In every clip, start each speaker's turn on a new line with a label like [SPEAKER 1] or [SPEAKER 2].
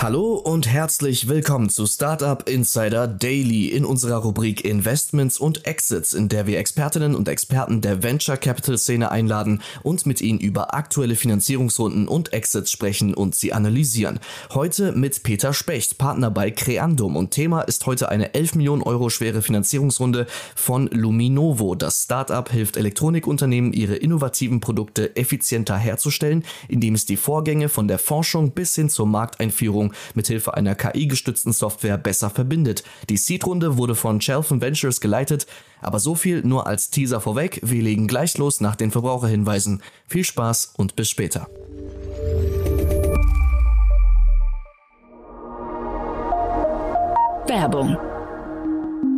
[SPEAKER 1] Hallo und herzlich willkommen zu Startup Insider Daily in unserer Rubrik Investments und Exits, in der wir Expertinnen und Experten der Venture Capital Szene einladen und mit ihnen über aktuelle Finanzierungsrunden und Exits sprechen und sie analysieren. Heute mit Peter Specht, Partner bei Creandum und Thema ist heute eine 11 Millionen Euro schwere Finanzierungsrunde von Luminovo. Das Startup hilft Elektronikunternehmen, ihre innovativen Produkte effizienter herzustellen, indem es die Vorgänge von der Forschung bis hin zur Markteinführung Entwicklung mithilfe einer KI-gestützten Software besser verbindet. Die Seed-Runde wurde von Chelfen Ventures geleitet, aber so viel nur als Teaser vorweg. Wir legen gleich los nach den Verbraucherhinweisen. Viel Spaß und bis später.
[SPEAKER 2] Werbung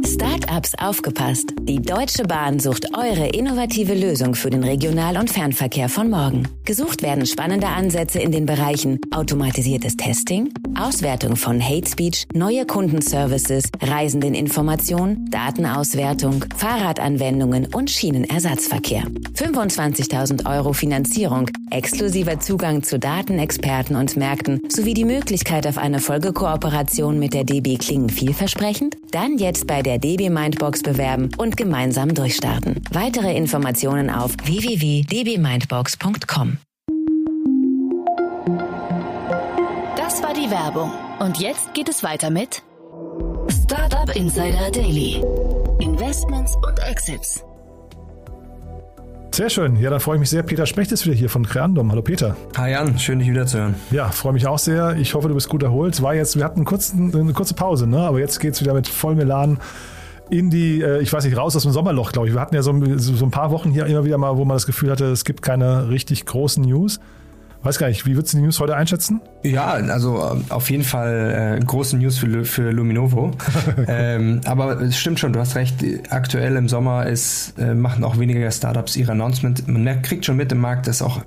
[SPEAKER 2] Startups aufgepasst. Die Deutsche Bahn sucht eure innovative Lösung für den Regional- und Fernverkehr von morgen. Gesucht werden spannende Ansätze in den Bereichen automatisiertes Testing, Auswertung von Hate Speech, neue Kundenservices, Reisendeninformation, Datenauswertung, Fahrradanwendungen und Schienenersatzverkehr. 25.000 Euro Finanzierung, exklusiver Zugang zu Datenexperten und Märkten sowie die Möglichkeit auf eine Folgekooperation mit der DB klingen vielversprechend? Dann jetzt bei der DB Mindbox bewerben und gemeinsam durchstarten. Weitere Informationen auf www.dbmindbox.com. die Werbung. Und jetzt geht es weiter mit Startup Insider Daily. Investments und Exits.
[SPEAKER 3] Sehr schön. Ja, da freue ich mich sehr. Peter Specht ist wieder hier von Creandum. Hallo Peter.
[SPEAKER 4] Hi Jan, schön dich wieder zu hören.
[SPEAKER 3] Ja, freue mich auch sehr. Ich hoffe, du bist gut erholt. War jetzt, wir hatten kurzen, eine kurze Pause, ne? aber jetzt geht es wieder mit vollem Elan in die, äh, ich weiß nicht, raus aus dem Sommerloch, glaube ich. Wir hatten ja so, so ein paar Wochen hier immer wieder mal, wo man das Gefühl hatte, es gibt keine richtig großen News. Weiß gar nicht, wie würdest du die News heute einschätzen?
[SPEAKER 4] Ja, also ähm, auf jeden Fall äh, große News für, für Luminovo. ähm, aber es stimmt schon, du hast recht. Aktuell im Sommer ist, äh, machen auch weniger Startups ihre Announcement. Man merkt, kriegt schon mit im Markt, dass auch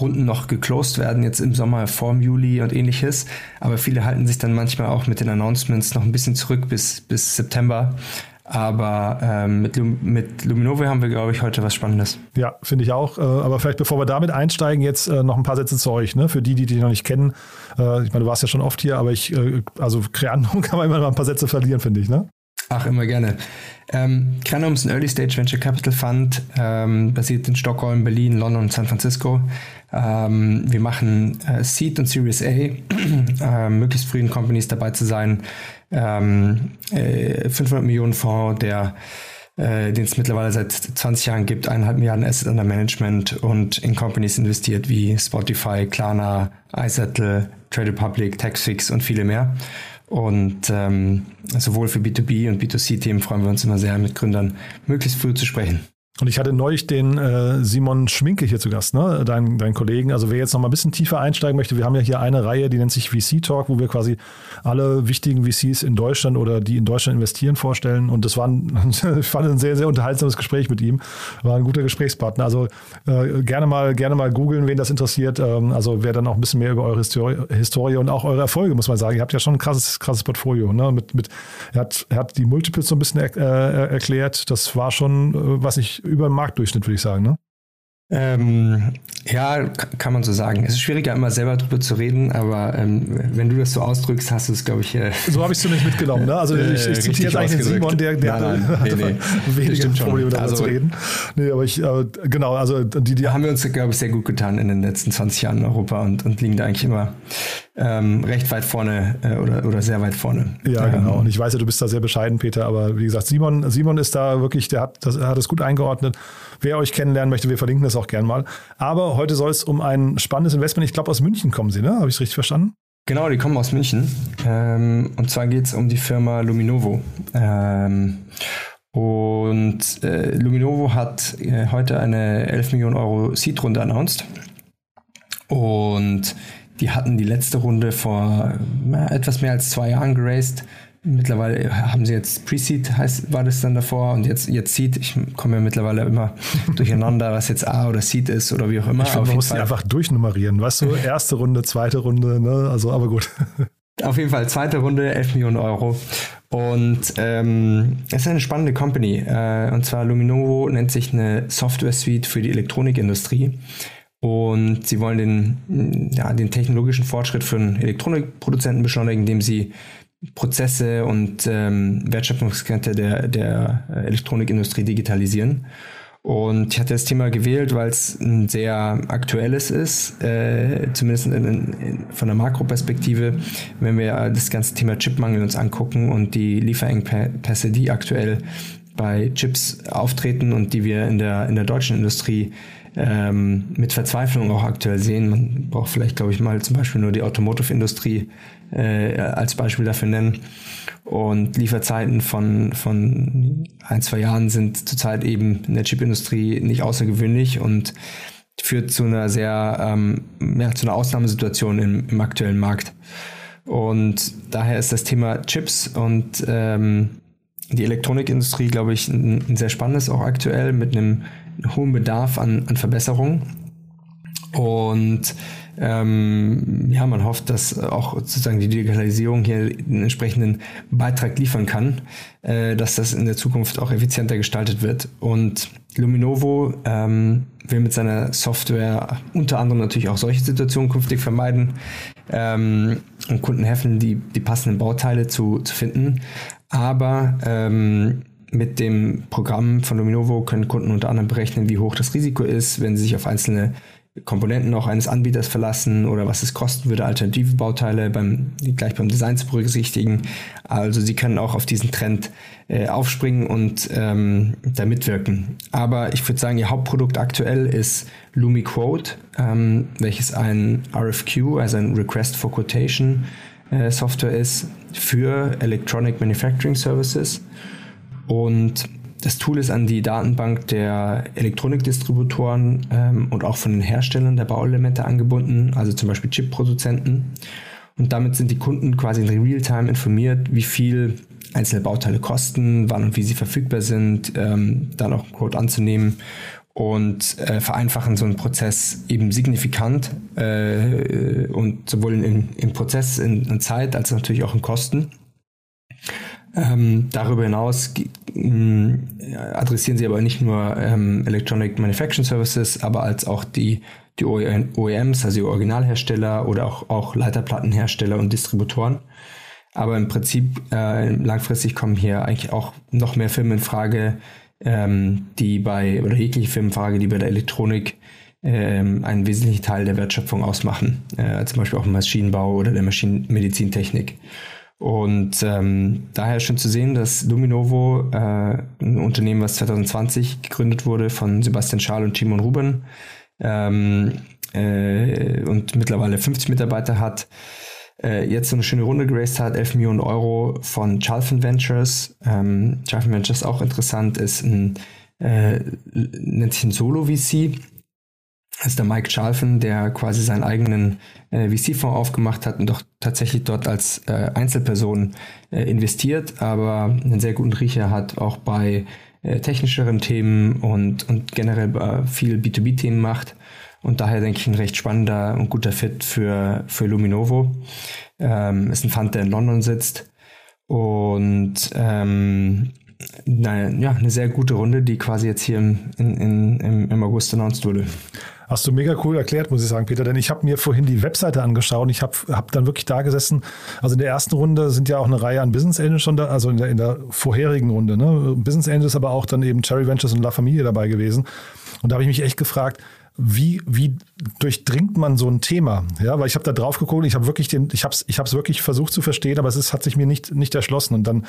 [SPEAKER 4] Runden noch geclosed werden, jetzt im Sommer vorm Juli und ähnliches. Aber viele halten sich dann manchmal auch mit den Announcements noch ein bisschen zurück bis, bis September. Aber ähm, mit, mit Luminovo haben wir, glaube ich, heute was Spannendes.
[SPEAKER 3] Ja, finde ich auch. Äh, aber vielleicht bevor wir damit einsteigen, jetzt äh, noch ein paar Sätze zu euch. Ne? Für die, die dich noch nicht kennen. Äh, ich meine, du warst ja schon oft hier, aber ich, äh, also Creandum kann man immer noch ein paar Sätze verlieren, finde ich. Ne?
[SPEAKER 4] Ach, immer gerne. Ähm, Creandum ist ein Early Stage Venture Capital Fund, ähm, basiert in Stockholm, Berlin, London und San Francisco. Ähm, wir machen äh, Seed und Series A, äh, möglichst frühen Companies dabei zu sein, ähm, äh, 500 Millionen Fonds, der äh, den es mittlerweile seit 20 Jahren gibt, eineinhalb Milliarden Assets under Management und in Companies investiert wie Spotify, Klarna, iSettle, Trade Republic, Taxfix und viele mehr. Und ähm, sowohl für B2B und B2C-Themen freuen wir uns immer sehr, mit Gründern möglichst früh zu sprechen.
[SPEAKER 3] Und ich hatte neulich den äh, Simon Schminke hier zu Gast, ne? dein, dein Kollegen. Also wer jetzt noch mal ein bisschen tiefer einsteigen möchte, wir haben ja hier eine Reihe, die nennt sich VC Talk, wo wir quasi alle wichtigen VCs in Deutschland oder die in Deutschland investieren vorstellen. Und das war ein, ich fand ein sehr, sehr unterhaltsames Gespräch mit ihm. War ein guter Gesprächspartner. Also äh, gerne mal, gerne mal googeln, wen das interessiert. Ähm, also wer dann auch ein bisschen mehr über eure Historie, Historie und auch eure Erfolge, muss man sagen. Ihr habt ja schon ein krasses, krasses Portfolio. Ne? Mit, mit, er, hat, er hat die Multiples so ein bisschen er, äh, erklärt. Das war schon, äh, was ich über den Marktdurchschnitt, würde ich sagen. Ne?
[SPEAKER 4] Ähm, ja, kann man so sagen. Es ist schwieriger, immer selber drüber zu reden, aber ähm, wenn du das so ausdrückst, hast du es, glaube ich. Äh,
[SPEAKER 3] so habe ich es zumindest mitgenommen. Ne? Also ich, ich zitiere jetzt eigentlich den Simon, der, der nein, nein, hatte nee, nee. weniger Probleme darüber also, zu reden. Nee, aber ich, äh, genau, also die, die
[SPEAKER 4] haben wir uns, glaube ich, sehr gut getan in den letzten 20 Jahren in Europa und, und liegen da eigentlich immer ähm, recht weit vorne äh, oder, oder sehr weit vorne.
[SPEAKER 3] Ja, genau. Und ich weiß ja, du bist da sehr bescheiden, Peter, aber wie gesagt, Simon, Simon ist da wirklich, der hat das, hat es gut eingeordnet. Wer euch kennenlernen möchte, wir verlinken das auch gern mal. Aber heute soll es um ein spannendes Investment, ich glaube aus München kommen Sie, ne? Habe ich es richtig verstanden?
[SPEAKER 4] Genau, die kommen aus München. Ähm, und zwar geht es um die Firma Luminovo. Ähm, und äh, Luminovo hat äh, heute eine 11 Millionen Euro Seed-Runde announced. Und die hatten die letzte Runde vor äh, etwas mehr als zwei Jahren geraced mittlerweile haben sie jetzt Pre-Seed heißt, war das dann davor und jetzt, jetzt Seed. Ich komme ja mittlerweile immer durcheinander, was jetzt A oder Seed ist oder wie auch immer.
[SPEAKER 3] Ich finde, man muss die einfach durchnummerieren, weißt du? Erste Runde, zweite Runde, ne? Also, aber gut.
[SPEAKER 4] Auf jeden Fall zweite Runde, 11 Millionen Euro. Und ähm, es ist eine spannende Company. Äh, und zwar Luminovo nennt sich eine Software-Suite für die Elektronikindustrie. Und sie wollen den, ja, den technologischen Fortschritt für einen Elektronikproduzenten beschleunigen, indem sie Prozesse und ähm, Wertschöpfungskette der, der Elektronikindustrie digitalisieren. Und ich hatte das Thema gewählt, weil es ein sehr aktuelles ist, äh, zumindest in, in, von der Makroperspektive, wenn wir das ganze Thema Chipmangel uns angucken und die Lieferengpässe, die aktuell bei Chips auftreten und die wir in der, in der deutschen Industrie ähm, mit Verzweiflung auch aktuell sehen. Man braucht vielleicht, glaube ich, mal zum Beispiel nur die Automotive-Industrie äh, als Beispiel dafür nennen. Und Lieferzeiten von, von ein, zwei Jahren sind zurzeit eben in der Chipindustrie nicht außergewöhnlich und führt zu einer sehr, ähm, ja, zu einer Ausnahmesituation im, im aktuellen Markt. Und daher ist das Thema Chips und ähm, die Elektronikindustrie, glaube ich, ein, ein, sehr spannendes auch aktuell mit einem hohen Bedarf an, an Verbesserungen. Und ähm, ja, man hofft, dass auch sozusagen die Digitalisierung hier einen entsprechenden Beitrag liefern kann, äh, dass das in der Zukunft auch effizienter gestaltet wird. Und Luminovo ähm, will mit seiner Software unter anderem natürlich auch solche Situationen künftig vermeiden ähm, und Kunden helfen, die, die passenden Bauteile zu, zu finden. Aber ähm, mit dem Programm von Luminovo können Kunden unter anderem berechnen, wie hoch das Risiko ist, wenn sie sich auf einzelne Komponenten auch eines Anbieters verlassen oder was es kosten würde, alternative Bauteile beim, gleich beim Design zu berücksichtigen. Also sie können auch auf diesen Trend äh, aufspringen und ähm, da mitwirken. Aber ich würde sagen, ihr Hauptprodukt aktuell ist LumiQuote, ähm, welches ein RFQ, also ein Request for Quotation äh, Software ist für Electronic Manufacturing Services. Und das Tool ist an die Datenbank der Elektronikdistributoren ähm, und auch von den Herstellern der Bauelemente angebunden, also zum Beispiel Chip-Produzenten. Und damit sind die Kunden quasi in Realtime informiert, wie viel einzelne Bauteile kosten, wann und wie sie verfügbar sind, ähm, dann auch einen Code anzunehmen und äh, vereinfachen so einen Prozess eben signifikant äh, und sowohl in, im Prozess in, in Zeit als natürlich auch in Kosten. Ähm, darüber hinaus äh, adressieren sie aber nicht nur ähm, Electronic Manufacturing Services, aber als auch die, die OEMs, also die Originalhersteller oder auch, auch Leiterplattenhersteller und Distributoren. Aber im Prinzip äh, langfristig kommen hier eigentlich auch noch mehr Firmen in Frage, ähm, die bei, oder jegliche Firmenfrage, die bei der Elektronik ähm, einen wesentlichen Teil der Wertschöpfung ausmachen. Äh, zum Beispiel auch im Maschinenbau oder der Maschinenmedizintechnik. Und ähm, daher schön zu sehen, dass Luminovo, äh, ein Unternehmen, was 2020 gegründet wurde von Sebastian Schaal und Timon Ruben ähm, äh, und mittlerweile 50 Mitarbeiter hat, äh, jetzt so eine schöne Runde geraced hat, 11 Millionen Euro von Chalfen Ventures. Ähm, Chalfen Ventures auch interessant, ist ein, äh, nennt sich ein Solo-VC ist der Mike Chalfen, der quasi seinen eigenen äh, VC-Fonds aufgemacht hat und doch tatsächlich dort als äh, Einzelperson äh, investiert, aber einen sehr guten Riecher hat auch bei äh, technischeren Themen und, und generell äh, viel B2B-Themen macht. Und daher denke ich ein recht spannender und guter Fit für, für Luminovo. Ähm, ist ein Fund, der in London sitzt. Und ähm, na, ja, eine sehr gute Runde, die quasi jetzt hier im, in, in, im August announced wurde.
[SPEAKER 3] Hast du mega cool erklärt, muss ich sagen, Peter, denn ich habe mir vorhin die Webseite angeschaut und ich habe hab dann wirklich da gesessen. Also in der ersten Runde sind ja auch eine Reihe an Business Angels schon da, also in der, in der vorherigen Runde. Ne? Business Angels, aber auch dann eben Cherry Ventures und La Familie dabei gewesen. Und da habe ich mich echt gefragt, wie, wie durchdringt man so ein Thema? Ja, weil ich habe da drauf geguckt, ich habe wirklich den, ich habe es ich hab's wirklich versucht zu verstehen, aber es ist, hat sich mir nicht, nicht erschlossen. Und dann,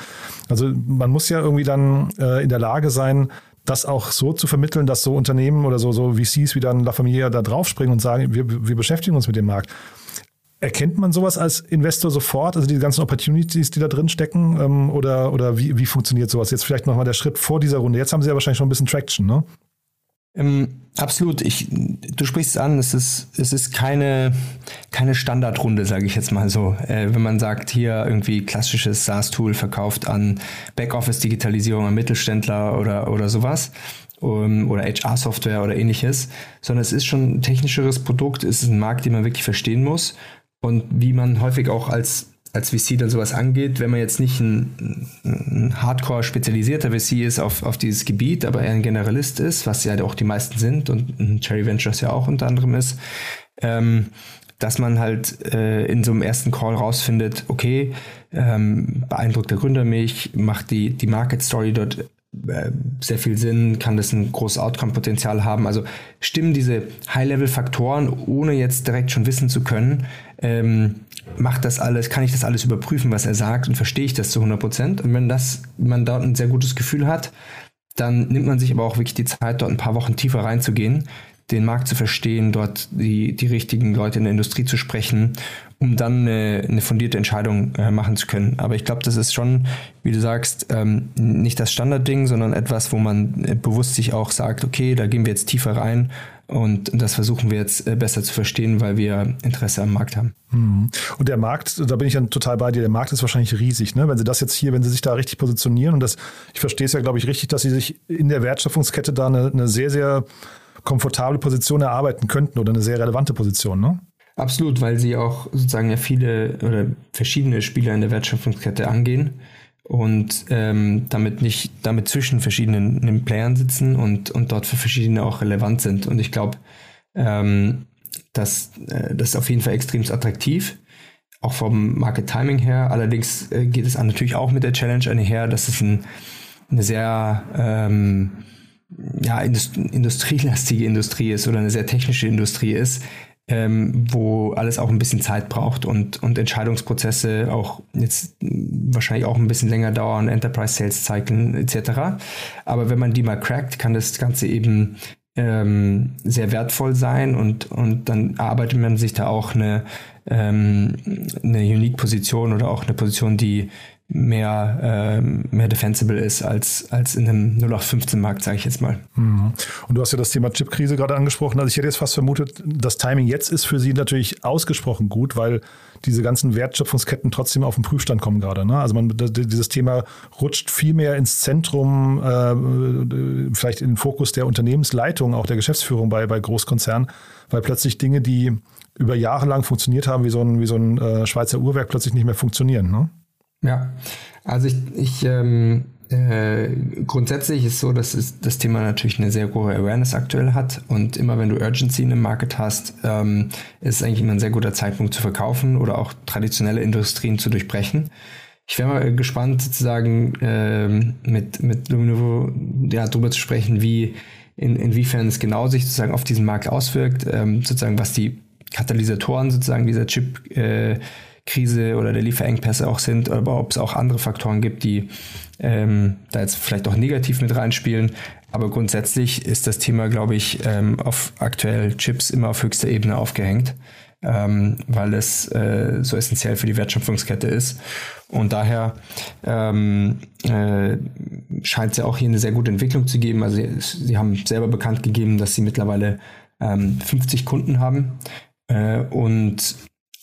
[SPEAKER 3] also man muss ja irgendwie dann äh, in der Lage sein, das auch so zu vermitteln, dass so Unternehmen oder so, so VCs wie dann La Familia da draufspringen und sagen, wir, wir beschäftigen uns mit dem Markt. Erkennt man sowas als Investor sofort, also die ganzen Opportunities, die da drin stecken, ähm, oder, oder wie, wie funktioniert sowas? Jetzt vielleicht nochmal der Schritt vor dieser Runde. Jetzt haben Sie ja wahrscheinlich schon ein bisschen Traction, ne?
[SPEAKER 4] Ähm, absolut. Ich, du sprichst es an, es ist, es ist keine, keine Standardrunde, sage ich jetzt mal so. Äh, wenn man sagt, hier irgendwie klassisches SaaS-Tool verkauft an Backoffice-Digitalisierung an Mittelständler oder, oder sowas um, oder HR-Software oder ähnliches, sondern es ist schon ein technischeres Produkt, es ist ein Markt, den man wirklich verstehen muss und wie man häufig auch als als VC dann sowas angeht, wenn man jetzt nicht ein, ein hardcore spezialisierter VC ist auf, auf dieses Gebiet, aber eher ein Generalist ist, was ja auch die meisten sind und Cherry Ventures ja auch unter anderem ist, ähm, dass man halt äh, in so einem ersten Call rausfindet, okay, ähm, beeindruckt der Gründer mich, macht die, die Market Story dort äh, sehr viel Sinn, kann das ein großes Outcome-Potenzial haben. Also stimmen diese High-Level-Faktoren, ohne jetzt direkt schon wissen zu können, ähm, macht das alles, kann ich das alles überprüfen, was er sagt und verstehe ich das zu 100 Prozent. Und wenn das, man dort ein sehr gutes Gefühl hat, dann nimmt man sich aber auch wirklich die Zeit, dort ein paar Wochen tiefer reinzugehen, den Markt zu verstehen, dort die, die richtigen Leute in der Industrie zu sprechen, um dann eine, eine fundierte Entscheidung äh, machen zu können. Aber ich glaube, das ist schon, wie du sagst, ähm, nicht das Standardding, sondern etwas, wo man äh, bewusst sich auch sagt, okay, da gehen wir jetzt tiefer rein und das versuchen wir jetzt äh, besser zu verstehen, weil wir Interesse am Markt haben.
[SPEAKER 3] Hm. Und der Markt, da bin ich dann total bei dir, der Markt ist wahrscheinlich riesig, ne? Wenn Sie das jetzt hier, wenn Sie sich da richtig positionieren und das, ich verstehe es ja, glaube ich, richtig, dass Sie sich in der Wertschöpfungskette da eine, eine sehr, sehr komfortable Position erarbeiten könnten oder eine sehr relevante Position, ne?
[SPEAKER 4] Absolut, weil sie auch sozusagen ja viele oder verschiedene Spieler in der Wertschöpfungskette angehen und ähm, damit nicht damit zwischen verschiedenen Playern sitzen und, und dort für verschiedene auch relevant sind. Und ich glaube, ähm, dass äh, das ist auf jeden Fall extrem attraktiv, auch vom Market Timing her. Allerdings äh, geht es natürlich auch mit der Challenge einher, dass es ein, eine sehr ähm, ja, indust industrielastige Industrie ist oder eine sehr technische Industrie ist, ähm, wo alles auch ein bisschen Zeit braucht und, und Entscheidungsprozesse auch jetzt wahrscheinlich auch ein bisschen länger dauern, Enterprise Sales Cycle etc. Aber wenn man die mal crackt, kann das Ganze eben ähm, sehr wertvoll sein und, und dann erarbeitet man sich da auch eine, ähm, eine Unique-Position oder auch eine Position, die mehr, äh, mehr defensible ist als, als in einem 0815-Markt, sage ich jetzt mal.
[SPEAKER 3] Mhm. Und du hast ja das Thema Chipkrise gerade angesprochen. Also ich hätte jetzt fast vermutet, das Timing jetzt ist für Sie natürlich ausgesprochen gut, weil diese ganzen Wertschöpfungsketten trotzdem auf den Prüfstand kommen gerade. Ne? Also man, dieses Thema rutscht viel mehr ins Zentrum, äh, vielleicht in den Fokus der Unternehmensleitung, auch der Geschäftsführung bei, bei Großkonzernen, weil plötzlich Dinge, die über Jahre lang funktioniert haben, wie so ein, wie so ein äh, Schweizer Uhrwerk, plötzlich nicht mehr funktionieren. Ne?
[SPEAKER 4] Ja, also ich, ich ähm, äh, grundsätzlich ist so, dass es, das Thema natürlich eine sehr hohe Awareness aktuell hat und immer wenn du Urgency in einem Market hast, ähm, ist eigentlich immer ein sehr guter Zeitpunkt zu verkaufen oder auch traditionelle Industrien zu durchbrechen. Ich wäre mal gespannt, sozusagen ähm, mit, mit Luminovo ja, darüber zu sprechen, wie in, inwiefern es genau sich sozusagen auf diesen Markt auswirkt, ähm, sozusagen was die Katalysatoren sozusagen dieser Chip äh, Krise oder der Lieferengpässe auch sind, aber ob es auch andere Faktoren gibt, die ähm, da jetzt vielleicht auch negativ mit reinspielen. Aber grundsätzlich ist das Thema, glaube ich, ähm, auf aktuell Chips immer auf höchster Ebene aufgehängt, ähm, weil es äh, so essentiell für die Wertschöpfungskette ist. Und daher ähm, äh, scheint es ja auch hier eine sehr gute Entwicklung zu geben. Also sie, sie haben selber bekannt gegeben, dass sie mittlerweile ähm, 50 Kunden haben äh, und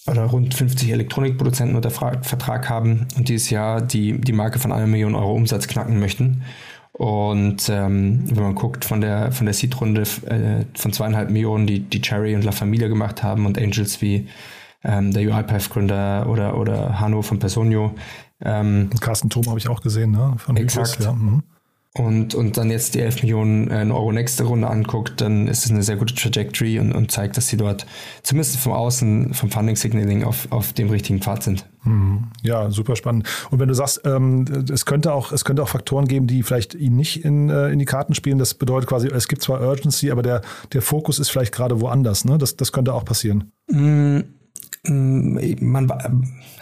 [SPEAKER 4] oder rund 50 Elektronikproduzenten unter Vertrag haben und dieses Jahr die, die Marke von einer Million Euro Umsatz knacken möchten. Und ähm, wenn man guckt von der von der Seed-Runde äh, von zweieinhalb Millionen, die die Cherry und La Familia gemacht haben und Angels wie ähm, der UiPath-Gründer oder oder Hanno von Personio.
[SPEAKER 3] Ähm, Carsten Thom habe ich auch gesehen, ne?
[SPEAKER 4] Von exakt. Hybris, ja. Mhm und, und dann jetzt die 11 Millionen äh, Euro nächste Runde anguckt, dann ist es eine sehr gute Trajectory und, und zeigt, dass sie dort zumindest vom Außen, vom Funding Signaling auf, auf dem richtigen Pfad sind.
[SPEAKER 3] Mhm. Ja, super spannend. Und wenn du sagst, ähm, es könnte auch, es könnte auch Faktoren geben, die vielleicht ihnen nicht in, äh, in die Karten spielen, das bedeutet quasi, es gibt zwar Urgency, aber der, der Fokus ist vielleicht gerade woanders, ne? Das, das könnte auch passieren.
[SPEAKER 4] Mhm man,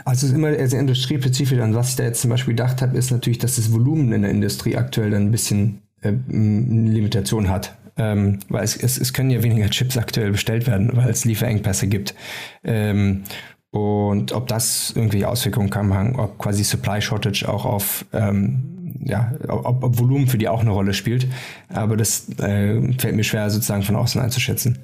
[SPEAKER 4] also es ist immer sehr industriespezifisch. An was ich da jetzt zum Beispiel gedacht habe, ist natürlich, dass das Volumen in der Industrie aktuell dann ein bisschen äh, eine Limitation hat. Ähm, weil es, es, es können ja weniger Chips aktuell bestellt werden, weil es Lieferengpässe gibt. Ähm, und ob das irgendwie Auswirkungen kann haben, ob quasi Supply Shortage auch auf ähm, ja, ob, ob, Volumen für die auch eine Rolle spielt. Aber das äh, fällt mir schwer sozusagen von außen einzuschätzen.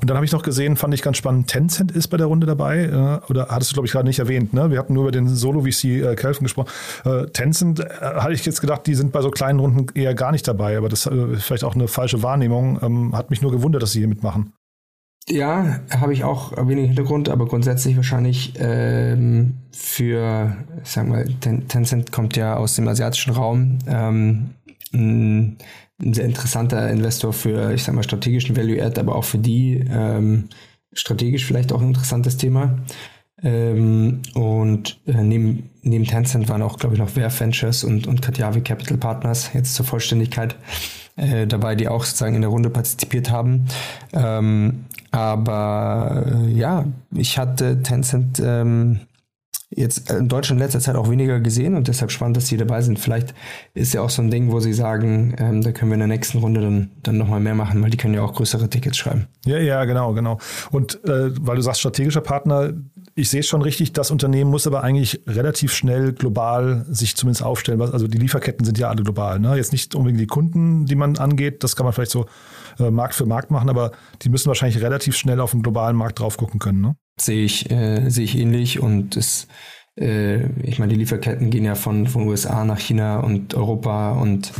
[SPEAKER 3] Und dann habe ich noch gesehen, fand ich ganz spannend, Tencent ist bei der Runde dabei. Äh, oder hattest du, glaube ich, gerade nicht erwähnt. Ne? Wir hatten nur über den Solo-VC äh, Kelfen gesprochen. Äh, Tencent, äh, hatte ich jetzt gedacht, die sind bei so kleinen Runden eher gar nicht dabei. Aber das äh, ist vielleicht auch eine falsche Wahrnehmung. Ähm, hat mich nur gewundert, dass sie hier mitmachen.
[SPEAKER 4] Ja, habe ich auch wenig Hintergrund, aber grundsätzlich wahrscheinlich ähm, für, sagen wir, Ten Tencent kommt ja aus dem asiatischen Raum. Ähm, ein, sehr interessanter Investor für, ich sag mal, strategischen Value-Add, aber auch für die ähm, strategisch vielleicht auch ein interessantes Thema. Ähm, und äh, neben, neben Tencent waren auch, glaube ich, noch Verve Ventures und, und Katjavi Capital Partners, jetzt zur Vollständigkeit, äh, dabei, die auch sozusagen in der Runde partizipiert haben. Ähm, aber äh, ja, ich hatte Tencent ähm, jetzt in Deutschland in letzter Zeit auch weniger gesehen und deshalb spannend, dass sie dabei sind. Vielleicht ist ja auch so ein Ding, wo sie sagen, ähm, da können wir in der nächsten Runde dann, dann nochmal mehr machen, weil die können ja auch größere Tickets schreiben.
[SPEAKER 3] Ja, ja, genau, genau. Und äh, weil du sagst, strategischer Partner, ich sehe schon richtig, das Unternehmen muss aber eigentlich relativ schnell global sich zumindest aufstellen. Also die Lieferketten sind ja alle global. Ne? Jetzt nicht unbedingt die Kunden, die man angeht, das kann man vielleicht so äh, Markt für Markt machen, aber die müssen wahrscheinlich relativ schnell auf den globalen Markt drauf gucken können. Ne?
[SPEAKER 4] Sehe ich, äh, sehe ich ähnlich und es, äh, ich meine, die Lieferketten gehen ja von, von USA nach China und Europa und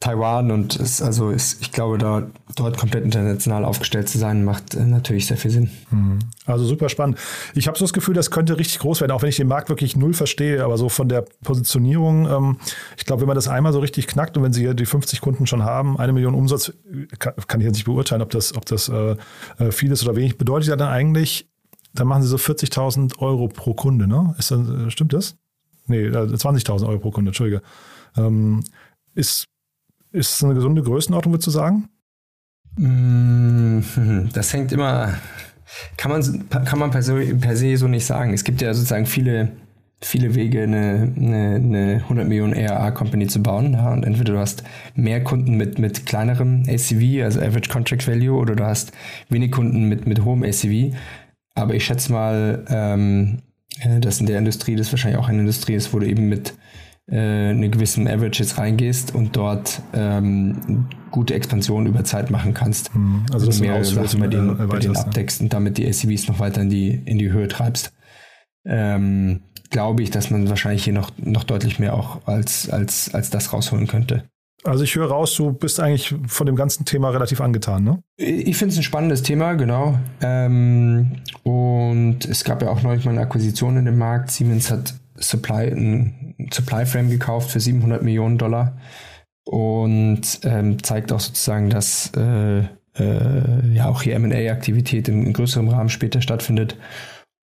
[SPEAKER 4] Taiwan und es, also ist, ich glaube, da, dort komplett international aufgestellt zu sein, macht äh, natürlich sehr viel Sinn.
[SPEAKER 3] Mhm. Also super spannend. Ich habe so das Gefühl, das könnte richtig groß werden, auch wenn ich den Markt wirklich null verstehe, aber so von der Positionierung, ähm, ich glaube, wenn man das einmal so richtig knackt und wenn Sie die 50 Kunden schon haben, eine Million Umsatz, kann, kann ich jetzt nicht beurteilen, ob das, ob das äh, äh viel ist oder wenig, bedeutet ja dann eigentlich, dann machen Sie so 40.000 Euro pro Kunde, ne? Ist das, äh, stimmt das? Nee, 20.000 äh, Euro pro Kunde, Entschuldige. Ähm, ist ist es eine gesunde Größenordnung, würdest du sagen?
[SPEAKER 4] Mm, das hängt immer, kann man, kann man per se, per se so nicht sagen. Es gibt ja sozusagen viele, viele Wege, eine, eine, eine 100 Millionen ARA-Company zu bauen. Ja, und entweder du hast mehr Kunden mit, mit kleinerem ACV, also Average Contract Value, oder du hast wenig Kunden mit, mit hohem ACV. Aber ich schätze mal, ähm, äh, dass in der Industrie das wahrscheinlich auch eine Industrie ist, wo du eben mit äh, eine gewissen Average jetzt reingehst und dort ähm, gute Expansion über Zeit machen kannst.
[SPEAKER 3] Mhm. Also das
[SPEAKER 4] mehrere Sachen bei denen, bei denen abdeckst und damit die ACVs noch weiter in die, in die Höhe treibst. Ähm, glaube ich, dass man wahrscheinlich hier noch, noch deutlich mehr auch als, als, als das rausholen könnte.
[SPEAKER 3] Also ich höre raus, du bist eigentlich von dem ganzen Thema relativ angetan, ne?
[SPEAKER 4] Ich finde es ein spannendes Thema, genau. Ähm, und es gab ja auch neulich mal eine Akquisition in dem Markt. Siemens hat Supply, ein Supply Frame gekauft für 700 Millionen Dollar und ähm, zeigt auch sozusagen, dass äh, äh, ja auch hier M&A-Aktivität in, in, größerem Rahmen später stattfindet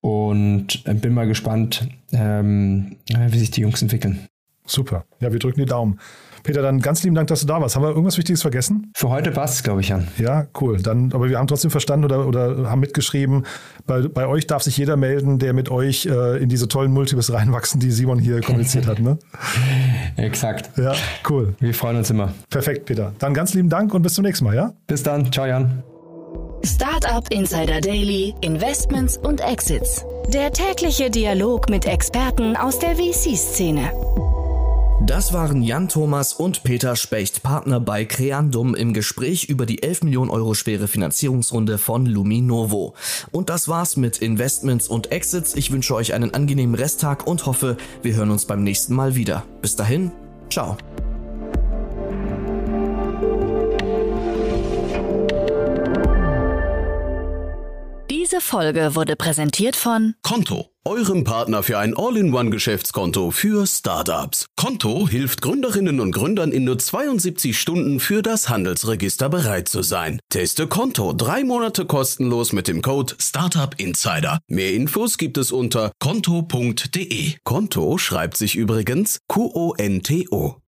[SPEAKER 4] und äh, bin mal gespannt, ähm, wie sich die Jungs entwickeln.
[SPEAKER 3] Super. Ja, wir drücken die Daumen. Peter, dann ganz lieben Dank, dass du da warst. Haben wir irgendwas Wichtiges vergessen?
[SPEAKER 4] Für heute passt glaube ich, Jan.
[SPEAKER 3] Ja, cool. Dann, aber wir haben trotzdem verstanden oder, oder haben mitgeschrieben, bei, bei euch darf sich jeder melden, der mit euch äh, in diese tollen Multiples reinwachsen, die Simon hier kommuniziert hat. Ne?
[SPEAKER 4] Exakt.
[SPEAKER 3] Ja, cool.
[SPEAKER 4] Wir freuen uns immer.
[SPEAKER 3] Perfekt, Peter. Dann ganz lieben Dank und bis zum nächsten Mal, ja?
[SPEAKER 4] Bis dann. Ciao, Jan.
[SPEAKER 2] Startup Insider Daily, Investments und Exits. Der tägliche Dialog mit Experten aus der VC-Szene.
[SPEAKER 1] Das waren Jan Thomas und Peter Specht, Partner bei Creandum im Gespräch über die 11 Millionen Euro schwere Finanzierungsrunde von Luminovo. Und das war's mit Investments und Exits. Ich wünsche euch einen angenehmen Resttag und hoffe, wir hören uns beim nächsten Mal wieder. Bis dahin, ciao.
[SPEAKER 2] Diese Folge wurde präsentiert von
[SPEAKER 5] Konto, eurem Partner für ein All-in-One-Geschäftskonto für Startups. Konto hilft Gründerinnen und Gründern in nur 72 Stunden für das Handelsregister bereit zu sein. Teste Konto drei Monate kostenlos mit dem Code Startup Insider. Mehr Infos gibt es unter konto.de. Konto schreibt sich übrigens Q-O-N-T-O.